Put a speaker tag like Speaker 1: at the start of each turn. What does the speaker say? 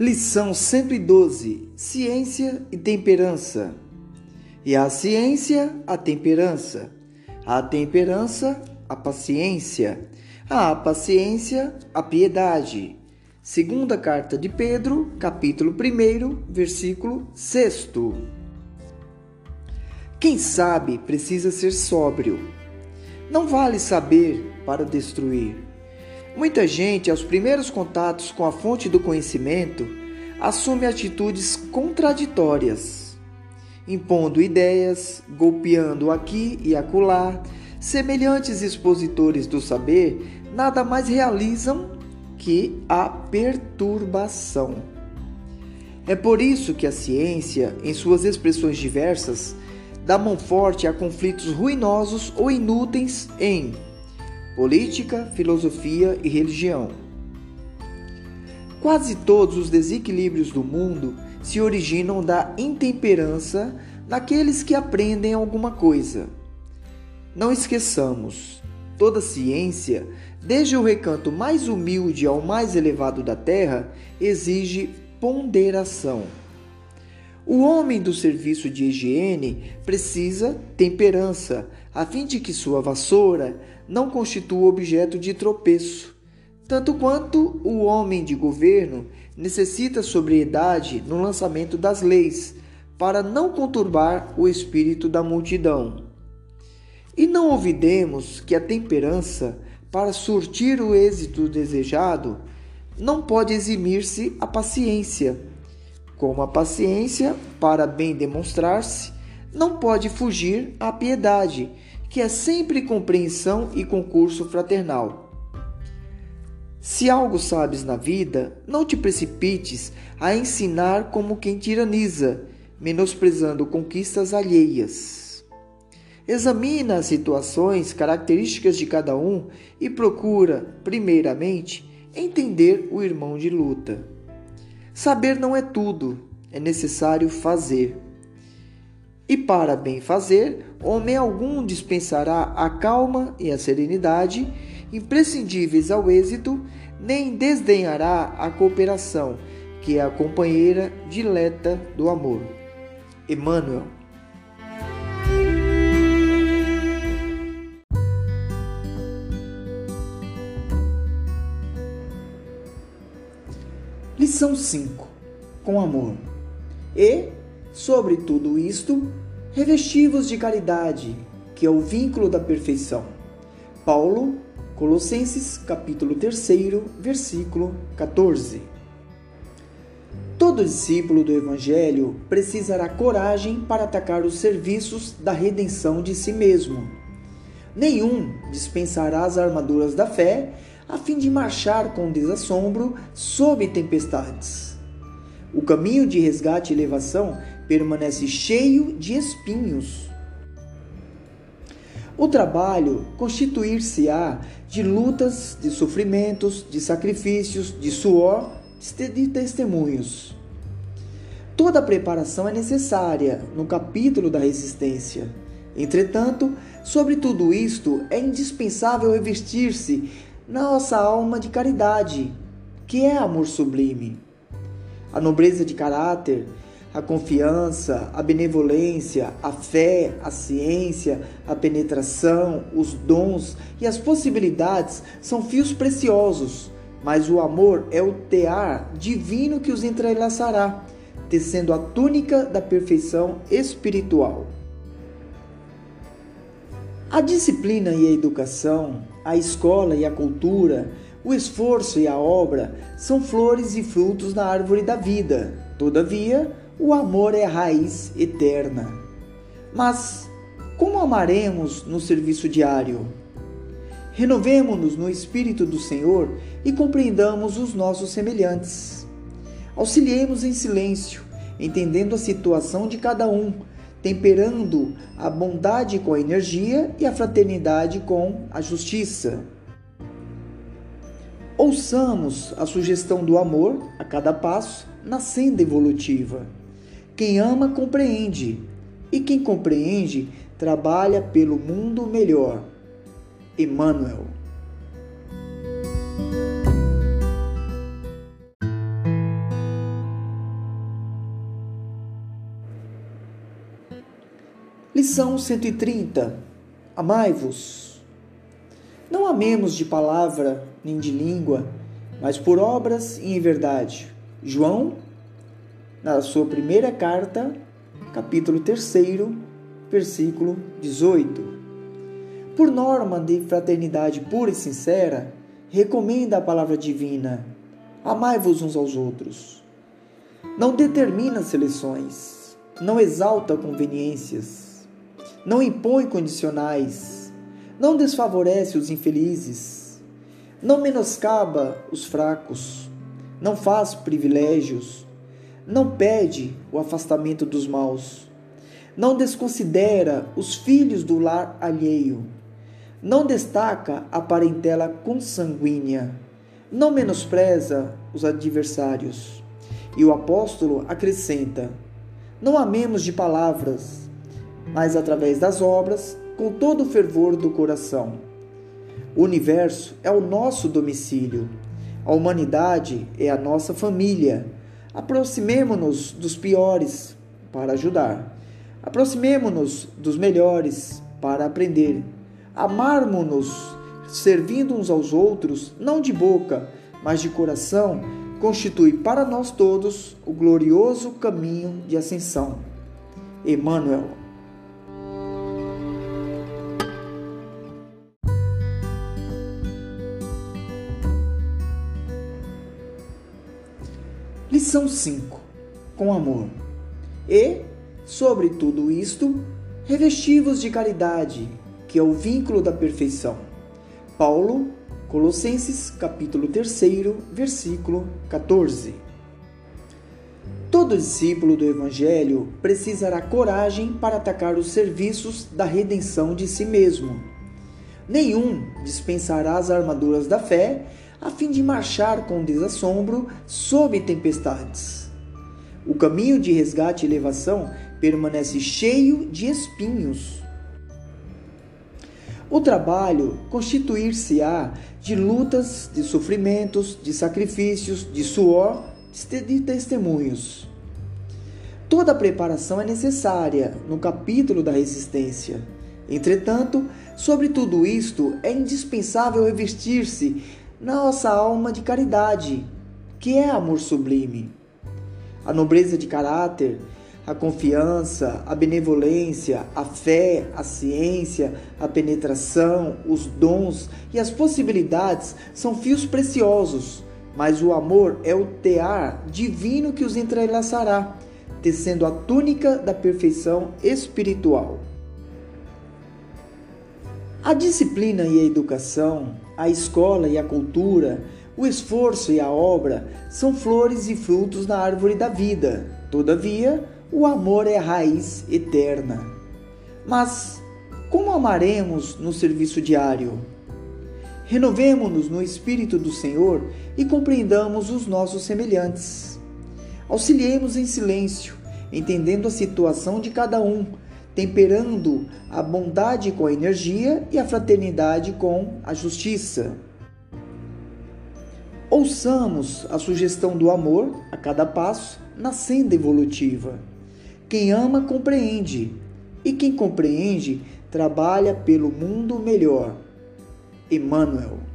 Speaker 1: Lição 112: Ciência e temperança. E a ciência, a temperança. A temperança, a paciência. A paciência, a piedade. Segunda carta de Pedro, capítulo 1, versículo 6. Quem sabe precisa ser sóbrio. Não vale saber para destruir Muita gente, aos primeiros contatos com a fonte do conhecimento, assume atitudes contraditórias, impondo ideias, golpeando aqui e acolá. Semelhantes expositores do saber nada mais realizam que a perturbação. É por isso que a ciência, em suas expressões diversas, dá mão forte a conflitos ruinosos ou inúteis em política, filosofia e religião. Quase todos os desequilíbrios do mundo se originam da intemperança naqueles que aprendem alguma coisa. Não esqueçamos, toda ciência, desde o recanto mais humilde ao mais elevado da terra, exige ponderação. O homem do serviço de higiene precisa temperança, a fim de que sua vassoura não constitua objeto de tropeço, tanto quanto o homem de governo necessita sobriedade no lançamento das leis, para não conturbar o espírito da multidão. E não olvidemos que a temperança, para surtir o êxito desejado, não pode eximir-se a paciência, como a paciência, para bem demonstrar-se, não pode fugir à piedade, que é sempre compreensão e concurso fraternal. Se algo sabes na vida, não te precipites a ensinar como quem tiraniza, menosprezando conquistas alheias. Examina as situações, características de cada um e procura, primeiramente, entender o irmão de luta. Saber não é tudo, é necessário fazer. E para bem fazer, homem algum dispensará a calma e a serenidade, imprescindíveis ao êxito, nem desdenhará a cooperação, que é a companheira dileta do amor. Emmanuel. Lição 5: Com amor. E, sobre tudo isto, revestivos de caridade, que é o vínculo da perfeição. Paulo, Colossenses, capítulo 3, versículo 14. Todo discípulo do evangelho precisará coragem para atacar os serviços da redenção de si mesmo. Nenhum dispensará as armaduras da fé a fim de marchar com desassombro sob tempestades. O caminho de resgate e elevação permanece cheio de espinhos. O trabalho constituir-se-á de lutas, de sofrimentos, de sacrifícios, de suor, de testemunhos. Toda a preparação é necessária no capítulo da resistência. Entretanto, sobre tudo isto, é indispensável revestir-se na nossa alma de caridade, que é amor sublime. A nobreza de caráter a confiança, a benevolência, a fé, a ciência, a penetração, os dons e as possibilidades são fios preciosos, mas o amor é o tear divino que os entrelaçará, tecendo a túnica da perfeição espiritual. A disciplina e a educação, a escola e a cultura, o esforço e a obra são flores e frutos na árvore da vida. Todavia, o amor é a raiz eterna. Mas como amaremos no serviço diário? Renovemo-nos no Espírito do Senhor e compreendamos os nossos semelhantes. Auxiliemos em silêncio, entendendo a situação de cada um, temperando a bondade com a energia e a fraternidade com a justiça. Ouçamos a sugestão do amor a cada passo na senda evolutiva. Quem ama compreende, e quem compreende trabalha pelo mundo melhor. Emmanuel. Lição 130: Amai-vos. Não amemos de palavra nem de língua, mas por obras e em verdade. João na sua primeira carta, capítulo 3, versículo 18. Por norma de fraternidade pura e sincera, recomenda a palavra divina: amai-vos uns aos outros. Não determina seleções, não exalta conveniências não impõe condicionais, não desfavorece os infelizes, não menoscaba os fracos, não faz privilégios, não pede o afastamento dos maus, não desconsidera os filhos do lar alheio, não destaca a parentela consanguínea, não menospreza os adversários. E o apóstolo acrescenta: Não amemos de palavras, mas através das obras, com todo o fervor do coração. O universo é o nosso domicílio. A humanidade é a nossa família. Aproximemo-nos dos piores para ajudar. Aproximemo-nos dos melhores para aprender. Amarmo-nos servindo uns aos outros, não de boca, mas de coração, constitui para nós todos o glorioso caminho de ascensão. Emmanuel Lição 5: Com amor. E, sobre tudo isto, revestivos de caridade, que é o vínculo da perfeição. Paulo, Colossenses, capítulo 3, versículo 14. Todo discípulo do Evangelho precisará coragem para atacar os serviços da redenção de si mesmo. Nenhum dispensará as armaduras da fé a fim de marchar com desassombro sob tempestades. O caminho de resgate e elevação permanece cheio de espinhos. O trabalho constituir-se-á de lutas, de sofrimentos, de sacrifícios, de suor, de testemunhos. Toda preparação é necessária no capítulo da resistência. Entretanto, sobre tudo isto, é indispensável revestir-se nossa alma de caridade, que é amor sublime. A nobreza de caráter, a confiança, a benevolência, a fé, a ciência, a penetração, os dons e as possibilidades são fios preciosos, mas o amor é o tear divino que os entrelaçará, tecendo a túnica da perfeição espiritual. A disciplina e a educação, a escola e a cultura, o esforço e a obra são flores e frutos na árvore da vida. Todavia, o amor é a raiz eterna. Mas como amaremos no serviço diário? Renovemo-nos no Espírito do Senhor e compreendamos os nossos semelhantes. Auxiliemos em silêncio, entendendo a situação de cada um temperando a bondade com a energia e a fraternidade com a justiça. Ouçamos a sugestão do amor a cada passo na senda evolutiva. Quem ama compreende, e quem compreende trabalha pelo mundo melhor. Emmanuel